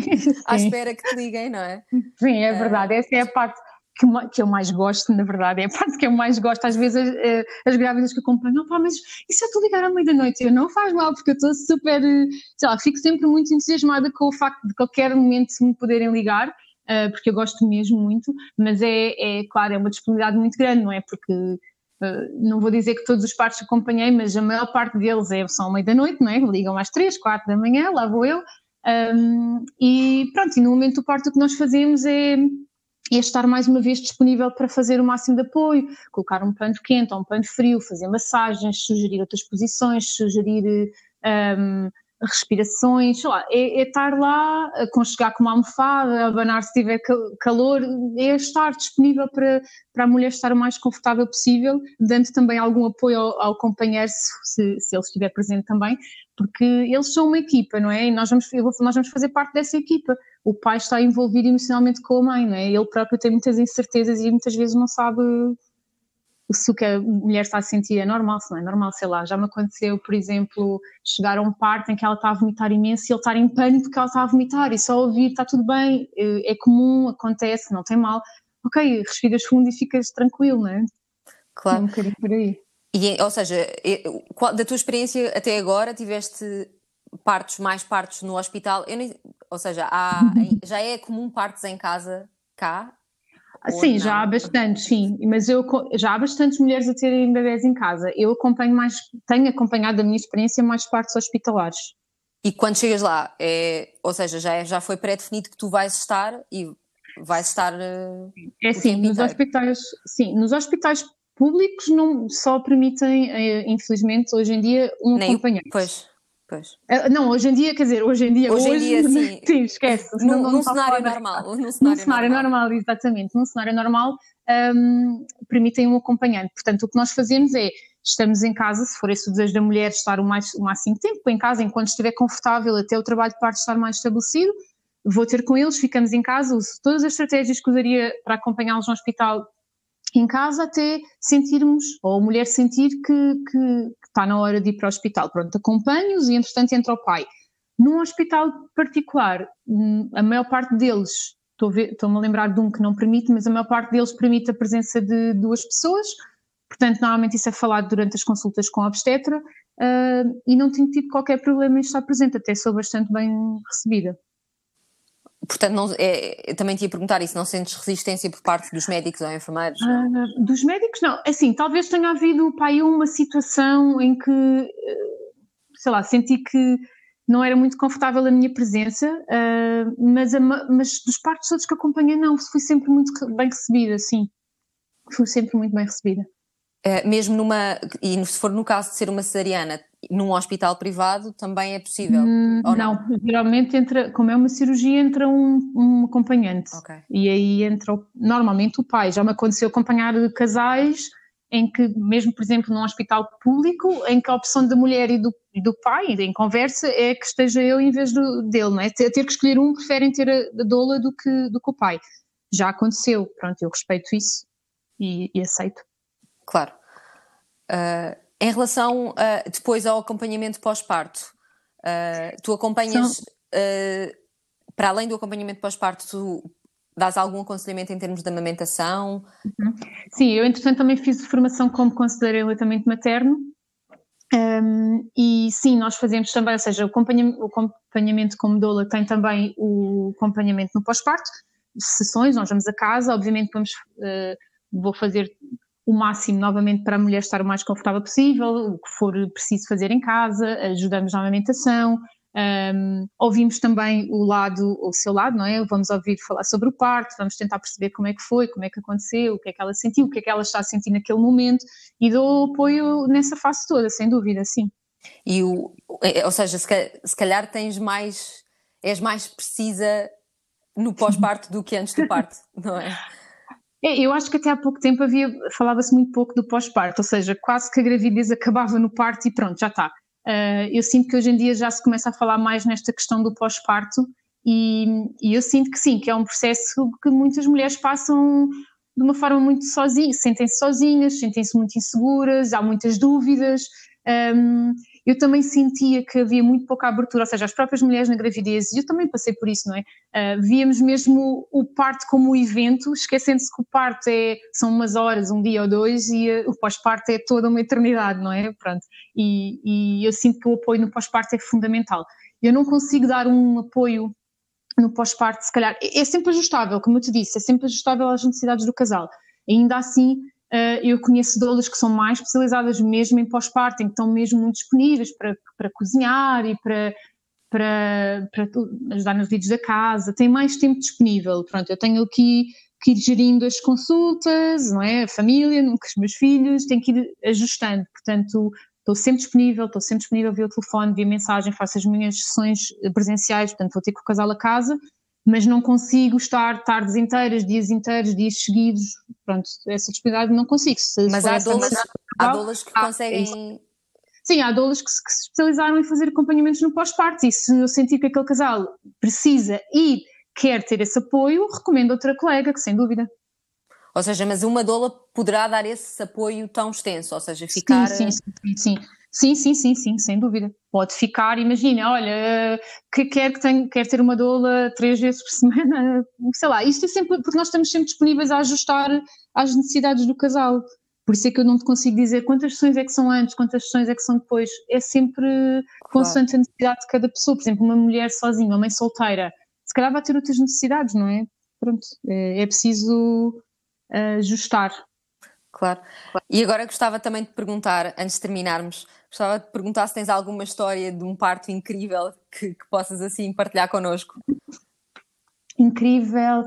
à espera que te liguem, não é? Sim, é verdade. Essa é a parte que, que eu mais gosto, na verdade, é a parte que eu mais gosto. Às vezes as, eh, as grávidas que acompanham, não, pá, mas e se eu te ligar à meia da noite? Eu não faz mal, porque eu estou super, eh, sei lá, fico sempre muito entusiasmada com o facto de qualquer momento me poderem ligar, uh, porque eu gosto mesmo muito, mas é, é, claro, é uma disponibilidade muito grande, não é? Porque uh, não vou dizer que todos os partos acompanhei, mas a maior parte deles é só à meia da noite, não é? Ligam às três, quatro da manhã, lá vou eu. Um, e pronto, e no momento do parto o que nós fazemos é é estar mais uma vez disponível para fazer o máximo de apoio, colocar um pano quente ou um pano frio, fazer massagens, sugerir outras posições, sugerir um, respirações, sei lá, é, é, estar lá, aconchegar com uma almofada, abanar se tiver calor, é estar disponível para, para a mulher estar o mais confortável possível, dando também algum apoio ao, ao companheiro, se, se ele estiver presente também, porque eles são uma equipa, não é? E nós vamos, nós vamos fazer parte dessa equipa. O pai está envolvido emocionalmente com a mãe, não é? Ele próprio tem muitas incertezas e muitas vezes não sabe se o que a mulher está a sentir é normal, se não é normal, sei lá. Já me aconteceu, por exemplo, chegar a um parto em que ela está a vomitar imenso e ele estar em pânico porque ela está a vomitar e só ouvir está tudo bem, é, é comum, acontece, não tem mal. Ok, respiras fundo e ficas tranquilo, não é? Claro. Um bocadinho por aí. E, ou seja, da tua experiência até agora, tiveste partos, mais partos no hospital? Nem, ou seja, há, já é comum partos em casa cá? Sim, já há bastante, sim, mas eu já há bastantes mulheres a terem bebés em casa. Eu acompanho mais, tenho acompanhado a minha experiência mais partos hospitalares. E quando chegas lá, é, ou seja, já, é, já foi pré-definido que tu vais estar e vais estar. É sim, nos hospitais, sim, nos hospitais públicos não só permitem, eh, infelizmente, hoje em dia, um Nem, acompanhante. Pois, Uh, não, hoje em dia, quer dizer, hoje em dia. Hoje, hoje em dia, sim. sim esquece. Num, não, num cenário normal. Num cenário, num cenário normal. normal. exatamente. Num cenário normal, um, permitem um acompanhante. Portanto, o que nós fazemos é. Estamos em casa, se for esse o desejo da mulher, estar o, mais, o máximo tempo em casa, enquanto estiver confortável, até o trabalho de parte estar mais estabelecido. Vou ter com eles, ficamos em casa, uso todas as estratégias que usaria para acompanhá-los no hospital em casa até sentirmos, ou a mulher sentir que, que, que está na hora de ir para o hospital. Pronto, acompanho-os e entretanto entra o pai. Num hospital particular, hum, a maior parte deles, estou-me a lembrar de um que não permite, mas a maior parte deles permite a presença de duas pessoas, portanto normalmente isso é falado durante as consultas com a obstetra uh, e não tenho tido qualquer problema em estar presente, até sou bastante bem recebida. Portanto, não, é, também te ia perguntar isso, não sentes resistência por parte dos médicos ou enfermeiros? Uh, dos médicos, não. Assim, talvez tenha havido, pai, uma situação em que, eh, sei lá, senti que não era muito confortável a minha presença, uh, mas, a, mas dos partos todos que acompanhei, não, fui sempre muito bem recebida, sim. Fui sempre muito bem recebida. Uh, mesmo numa, e se for no caso de ser uma cesariana, num hospital privado também é possível? Hum, não? não? geralmente entra, como é uma cirurgia, entra um, um acompanhante. Okay. E aí entra normalmente o pai. Já me aconteceu acompanhar casais em que, mesmo por exemplo num hospital público, em que a opção da mulher e do, do pai, em conversa, é que esteja eu em vez do, dele, não é? Ter, ter que escolher um, preferem ter a, a doula do que, do que o pai. Já aconteceu, pronto, eu respeito isso e, e aceito. Claro. Uh, em relação uh, depois ao acompanhamento pós-parto, uh, tu acompanhas, uh, para além do acompanhamento pós-parto, tu dás algum aconselhamento em termos de amamentação? Uhum. Sim, eu entretanto também fiz formação como conselheira em aleitamento materno um, e sim, nós fazemos também, ou seja, o acompanhamento, o acompanhamento como doula tem também o acompanhamento no pós-parto, sessões, nós vamos a casa, obviamente vamos, vou fazer o máximo novamente para a mulher estar o mais confortável possível, o que for preciso fazer em casa, ajudamos na amamentação, um, ouvimos também o lado, o seu lado, não é? Vamos ouvir falar sobre o parto, vamos tentar perceber como é que foi, como é que aconteceu, o que é que ela sentiu, o que é que ela está a sentir naquele momento e dou apoio nessa fase toda, sem dúvida, sim. E o, é, ou seja, se calhar tens mais, és mais precisa no pós-parto do que antes do parto, não é? É, eu acho que até há pouco tempo havia, falava-se muito pouco do pós-parto, ou seja, quase que a gravidez acabava no parto e pronto, já está. Uh, eu sinto que hoje em dia já se começa a falar mais nesta questão do pós-parto e, e, eu sinto que sim, que é um processo que muitas mulheres passam de uma forma muito sozinha, sentem-se sozinhas, sentem-se muito inseguras, há muitas dúvidas. Um, eu também sentia que havia muito pouca abertura, ou seja, as próprias mulheres na gravidez, e eu também passei por isso, não é? Uh, víamos mesmo o parto como um evento, esquecendo-se que o parto é, são umas horas, um dia ou dois, e uh, o pós-parto é toda uma eternidade, não é? Pronto. E, e eu sinto que o apoio no pós-parto é fundamental. Eu não consigo dar um apoio no pós-parto, se calhar, é, é sempre ajustável, como eu te disse, é sempre ajustável às necessidades do casal. Ainda assim, eu conheço doulas que são mais especializadas mesmo em pós-parto, que estão mesmo muito disponíveis para, para cozinhar e para, para, para ajudar nos vídeos da casa, têm mais tempo disponível. Pronto, eu tenho aqui que ir gerindo as consultas, não é? A família, com os meus filhos, tenho que ir ajustando. Portanto, estou sempre disponível, estou sempre disponível via telefone, via mensagem, faço as minhas sessões presenciais, portanto vou ter que o casal a casa, mas não consigo estar tardes inteiras, dias inteiros, dias seguidos, pronto, essa disponibilidade não consigo. Se mas há doulas, há doulas que há, conseguem... Sim, há doulas que se, especializaram em fazer acompanhamentos no pós-parto e se eu sentir que aquele casal precisa e quer ter esse apoio, recomendo outra colega, que sem dúvida. Ou seja, mas uma doula poderá dar esse apoio tão extenso, ou seja, ficar... Sim, sim, sim, sim. Sim, sim, sim, sim, sem dúvida. Pode ficar, imagina, olha, que quer que tenha, quer ter uma doula três vezes por semana, sei lá, isto é sempre, porque nós estamos sempre disponíveis a ajustar às necessidades do casal. Por isso é que eu não te consigo dizer quantas sessões é que são antes, quantas sessões é que são depois. É sempre claro. consoante a necessidade de cada pessoa. Por exemplo, uma mulher sozinha, uma mãe solteira, se calhar vai ter outras necessidades, não é? Pronto, é, é preciso eh, ajustar. Claro. E agora gostava também de perguntar, antes de terminarmos, Gostava de perguntar se tens alguma história de um parto incrível que, que possas assim partilhar connosco. Incrível,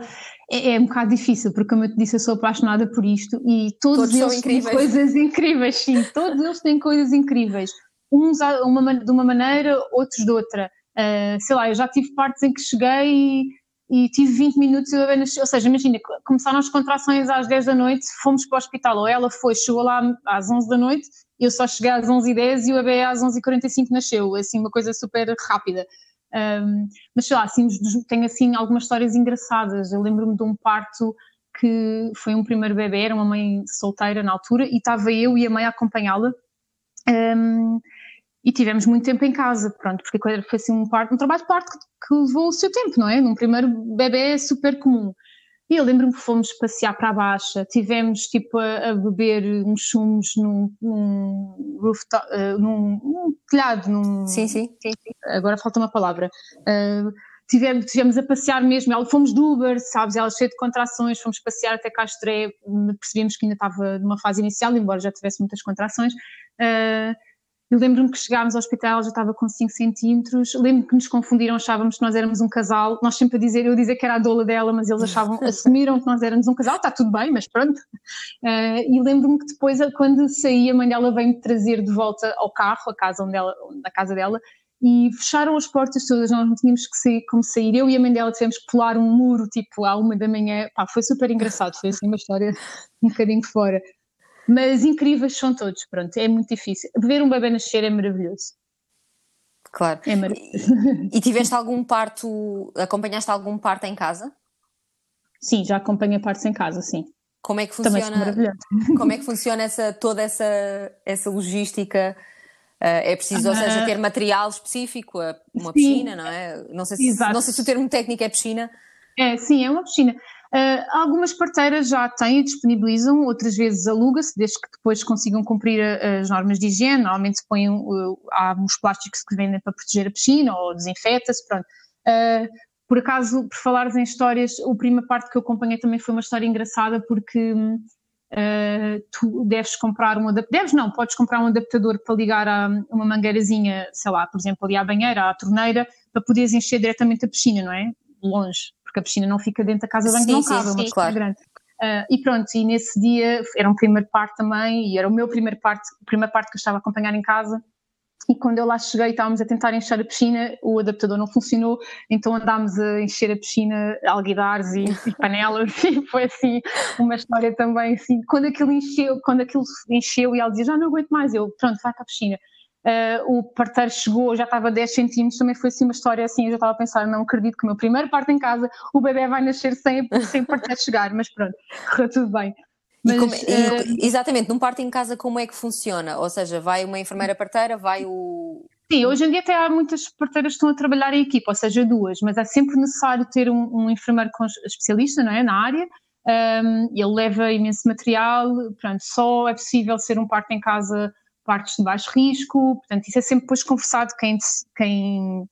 é, é, um bocado difícil, porque como eu te disse, eu sou apaixonada por isto e todos, todos eles têm coisas incríveis, sim, todos eles têm coisas incríveis. uns uma, de uma maneira, outros de outra. Uh, sei lá, eu já tive partes em que cheguei e, e tive 20 minutos e bebê nasceu. Ou seja, imagina, começaram as contrações às 10 da noite, fomos para o hospital, ou ela foi, chegou lá às 11 da noite, eu só cheguei às 11h10 e o bebê às 11h45 nasceu. Assim, uma coisa super rápida. Um, mas sei lá, assim, tenho assim algumas histórias engraçadas. Eu lembro-me de um parto que foi um primeiro bebê, era uma mãe solteira na altura, e estava eu e a mãe a acompanhá-la. Um, e tivemos muito tempo em casa, pronto, porque foi assim um, parto, um trabalho de parto que, que levou o seu tempo, não é? Num primeiro bebê é super comum. E eu lembro-me que fomos passear para a Baixa, tivemos tipo a, a beber uns sumos num, num rooftop, uh, num, num, telhado, num... Sim, sim. Agora falta uma palavra. Uh, tivemos, tivemos a passear mesmo, fomos de Uber, sabes, ela cheia de contrações, fomos passear até Castré, percebemos que ainda estava numa fase inicial, embora já tivesse muitas contrações. Uh, eu lembro-me que chegámos ao hospital, já estava com 5 centímetros. Lembro-me que nos confundiram, achávamos que nós éramos um casal. Nós sempre a dizer, eu a dizer que era a doula dela, mas eles achavam, assumiram que nós éramos um casal. Está tudo bem, mas pronto. Uh, e lembro-me que depois, quando saí, a mãe dela veio-me trazer de volta ao carro, a casa onde ela, na casa dela, e fecharam as portas todas, nós não tínhamos que sair, como sair. Eu e a mãe dela tivemos que pular um muro, tipo, à uma da manhã. Pá, foi super engraçado, foi assim uma história um bocadinho fora. Mas incríveis são todos, pronto, é muito difícil. Ver um bebê nascer é maravilhoso. Claro. É maravilhoso. E, e tiveste algum parto, acompanhaste algum parto em casa? Sim, já acompanhei partos em casa, sim. Como é que funciona? Como é que funciona essa, toda essa, essa logística? Uh, é preciso, ou seja, ter material específico, uma sim. piscina, não é? Não sei, se, não sei se o termo técnico é piscina. É, sim, é uma piscina. Uh, algumas parteiras já têm e disponibilizam, outras vezes aluga-se, desde que depois consigam cumprir as normas de higiene. Normalmente põem, uh, há uns plásticos que vendem para proteger a piscina ou desinfeta-se, pronto. Uh, por acaso, por falares em histórias, a primeira parte que eu acompanhei também foi uma história engraçada porque uh, tu deves comprar um adaptador, deves não, podes comprar um adaptador para ligar a uma mangueirazinha, sei lá, por exemplo, ali à banheira, à torneira, para poderes encher diretamente a piscina, não é? Longe porque a piscina não fica dentro da casa de banho, sim, não sim, cabe, é uma sim, claro. grande. Uh, e pronto, e nesse dia era um primeiro parte também, e era o meu primeiro parte, a primeira parte que eu estava a acompanhar em casa. E quando eu lá cheguei, estávamos a tentar encher a piscina, o adaptador não funcionou, então andámos a encher a piscina, alguidares e, e panelas, e foi assim uma história também assim. Quando aquilo encheu, quando aquilo encheu e ela dizia já não aguento mais, eu pronto, vai para a piscina. Uh, o parteiro chegou, já estava a 10 centímetros, também foi assim uma história assim, eu já estava a pensar, não acredito que o meu primeiro parto em casa, o bebê vai nascer sem, sem o parteiro chegar, mas pronto, correu tudo bem. Mas, e como, e, uh, exatamente, num parto em casa como é que funciona? Ou seja, vai uma enfermeira parteira, vai o... Sim, hoje em dia até há muitas parteiras que estão a trabalhar em equipa, ou seja, duas, mas é sempre necessário ter um, um enfermeiro especialista não é, na área, um, ele leva imenso material, portanto, só é possível ser um parto em casa partes de baixo risco, portanto, isso é sempre depois conversado quem, quem,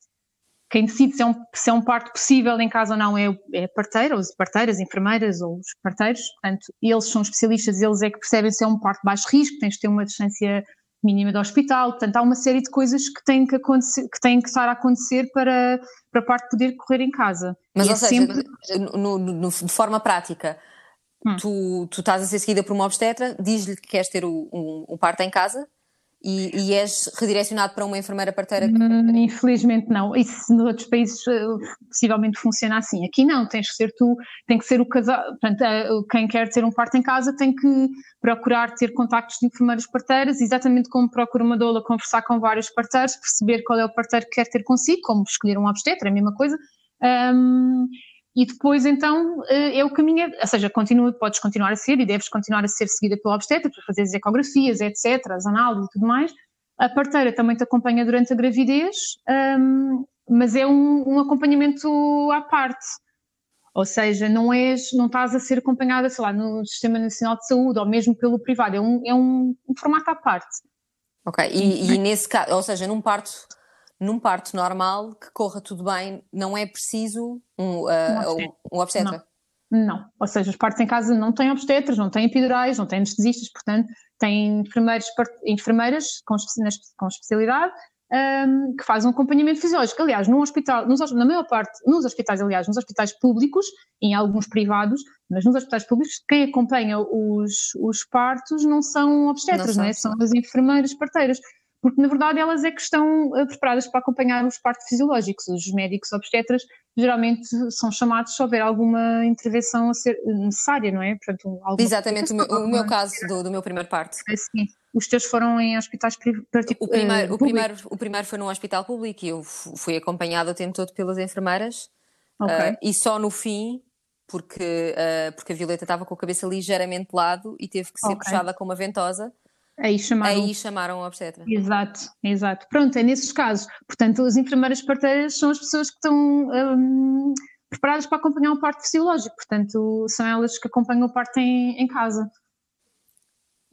quem decide se é, um, se é um parto possível em casa ou não é, é parteira, ou parteiras, enfermeiras ou os parteiros, portanto, eles são especialistas, eles é que percebem se é um parto de baixo risco, tens de ter uma distância mínima do hospital, portanto, há uma série de coisas que têm que, acontecer, que, têm que estar a acontecer para, para a parte poder correr em casa. Mas, e ou é seja, sempre... no, no, de forma prática, hum. tu, tu estás a ser seguida por uma obstetra, diz-lhe que queres ter o, um, um parto em casa, e, e, és redirecionado para uma enfermeira parteira? Hum, infelizmente não. Isso nos outros países eh, possivelmente funciona assim. Aqui não, tens que ser tu, tem que ser o casal. Portanto, eh, quem quer ter um parto em casa tem que procurar ter contactos de enfermeiras parteiras, exatamente como procura uma doula conversar com vários parteiros, perceber qual é o parteiro que quer ter consigo, como escolher um obstetra, a mesma coisa. Um, e depois então eh, é o caminho, ou seja, continua, podes continuar a ser e deves continuar a ser seguida pelo obstetra para fazer as ecografias, etc., as análises e tudo mais. A parteira também te acompanha durante a gravidez, um, mas é um, um, acompanhamento à parte. Ou seja, não, és, não estás a ser acompanhada, sei lá, no Sistema Nacional de Saúde ou mesmo pelo privado, é um, é um, um formato à parte. Ok, e, e nesse caso, ou seja, num parto num parto normal, que corra tudo bem, não é preciso um, uh, um, um obstetra? Não. não. ou seja, os partos em casa não têm obstetras, não têm epidurais, não têm anestesistas, portanto, têm enfermeiros, enfermeiras com, com especialidade um, que fazem um acompanhamento fisiológico. Aliás, num hospital, nos, na maior parte, nos hospitais, aliás, nos hospitais públicos, em alguns privados, mas nos hospitais públicos, quem acompanha os, os partos não são obstetras, não, não é? são as enfermeiras parteiras porque na verdade elas é que estão uh, preparadas para acompanhar os partos fisiológicos. Os médicos obstetras geralmente são chamados se houver alguma intervenção a ser necessária, não é? Portanto, Exatamente, o meu, o meu, caso do, do meu primeiro parto. É, sim. Os teus foram em hospitais particulares? O primeiro, uh, o, primeiro, o primeiro foi num hospital público e eu fui acompanhada o tempo todo pelas enfermeiras okay. uh, e só no fim porque, uh, porque a Violeta estava com a cabeça ligeiramente de lado e teve que ser okay. puxada com uma ventosa. Aí chamaram... Aí chamaram a obstetra. Exato, exato. Pronto, é nesses casos. Portanto, as enfermeiras parteiras são as pessoas que estão um, preparadas para acompanhar o parto fisiológico. Portanto, são elas que acompanham o parto em, em casa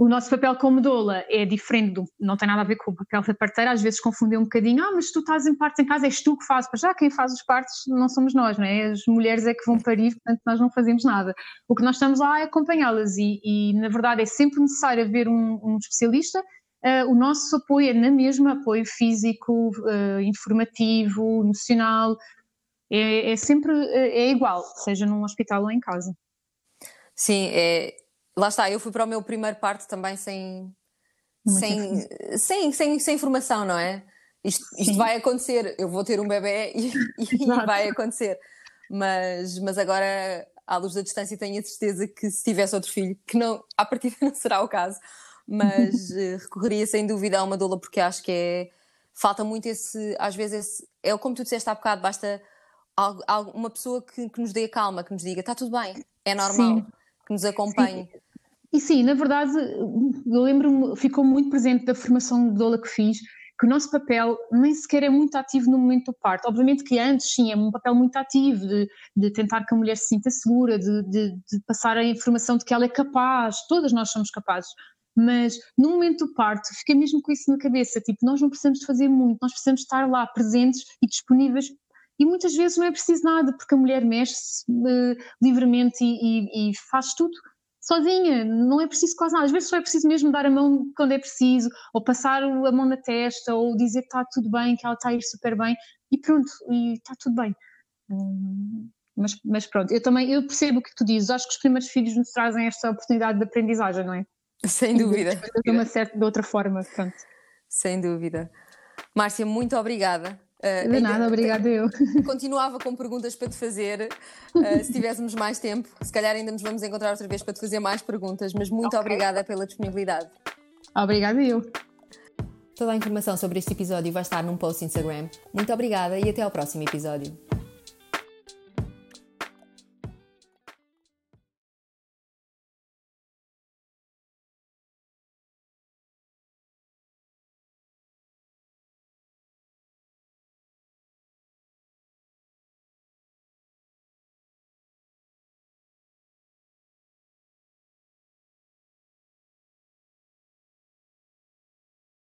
o nosso papel como doula é diferente, do, não tem nada a ver com o papel da parteira, às vezes confundem um bocadinho, ah, mas tu estás em partos em casa, és tu que fazes, mas já quem faz os partos não somos nós, não é? As mulheres é que vão parir, portanto nós não fazemos nada. O que nós estamos lá é acompanhá-las e, e na verdade é sempre necessário haver um, um especialista, uh, o nosso apoio é na mesma, apoio físico, uh, informativo, emocional, é, é sempre, é igual, seja num hospital ou em casa. Sim, é, lá está, eu fui para o meu primeiro parto também sem, sem, sem, sem, sem informação, não é? Isto, isto vai acontecer, eu vou ter um bebê e, e vai acontecer. Mas, mas agora, à luz da distância, tenho a certeza que se tivesse outro filho, que não, à partida não será o caso, mas eh, recorreria sem dúvida a uma doula, porque acho que é. Falta muito esse. Às vezes, esse, é como tu disseste há bocado, basta uma pessoa que, que nos dê a calma, que nos diga está tudo bem, é normal, Sim. que nos acompanhe. Sim. E sim, na verdade, eu lembro-me, ficou muito presente da formação de doula que fiz, que o nosso papel nem sequer é muito ativo no momento do parto. Obviamente que antes, sim, é um papel muito ativo de, de tentar que a mulher se sinta segura, de, de, de, passar a informação de que ela é capaz, todas nós somos capazes. Mas no momento do parto, fiquei mesmo com isso na cabeça, tipo, nós não precisamos de fazer muito, nós precisamos estar lá presentes e disponíveis e muitas vezes não é preciso nada, porque a mulher mexe-se uh, livremente e, e, e, faz tudo sozinha, não é preciso quase nada. Às vezes só é preciso mesmo dar a mão quando é preciso, ou passar a mão na testa, ou dizer que está tudo bem, que ela está a ir super bem, e pronto, e está tudo bem. Hum, mas, mas, pronto, eu também eu percebo o que tu dizes, acho que os primeiros filhos nos trazem esta oportunidade de aprendizagem, não é? Sem dúvida. De, uma certa, de outra forma, pronto. Sem dúvida. Márcia, muito obrigada Uh, de nada, obrigada eu. Continuava com perguntas para te fazer, uh, se tivéssemos mais tempo. Se calhar ainda nos vamos encontrar outra vez para te fazer mais perguntas, mas muito okay. obrigada pela disponibilidade. Obrigada eu. Toda a informação sobre este episódio vai estar num post Instagram. Muito obrigada e até ao próximo episódio.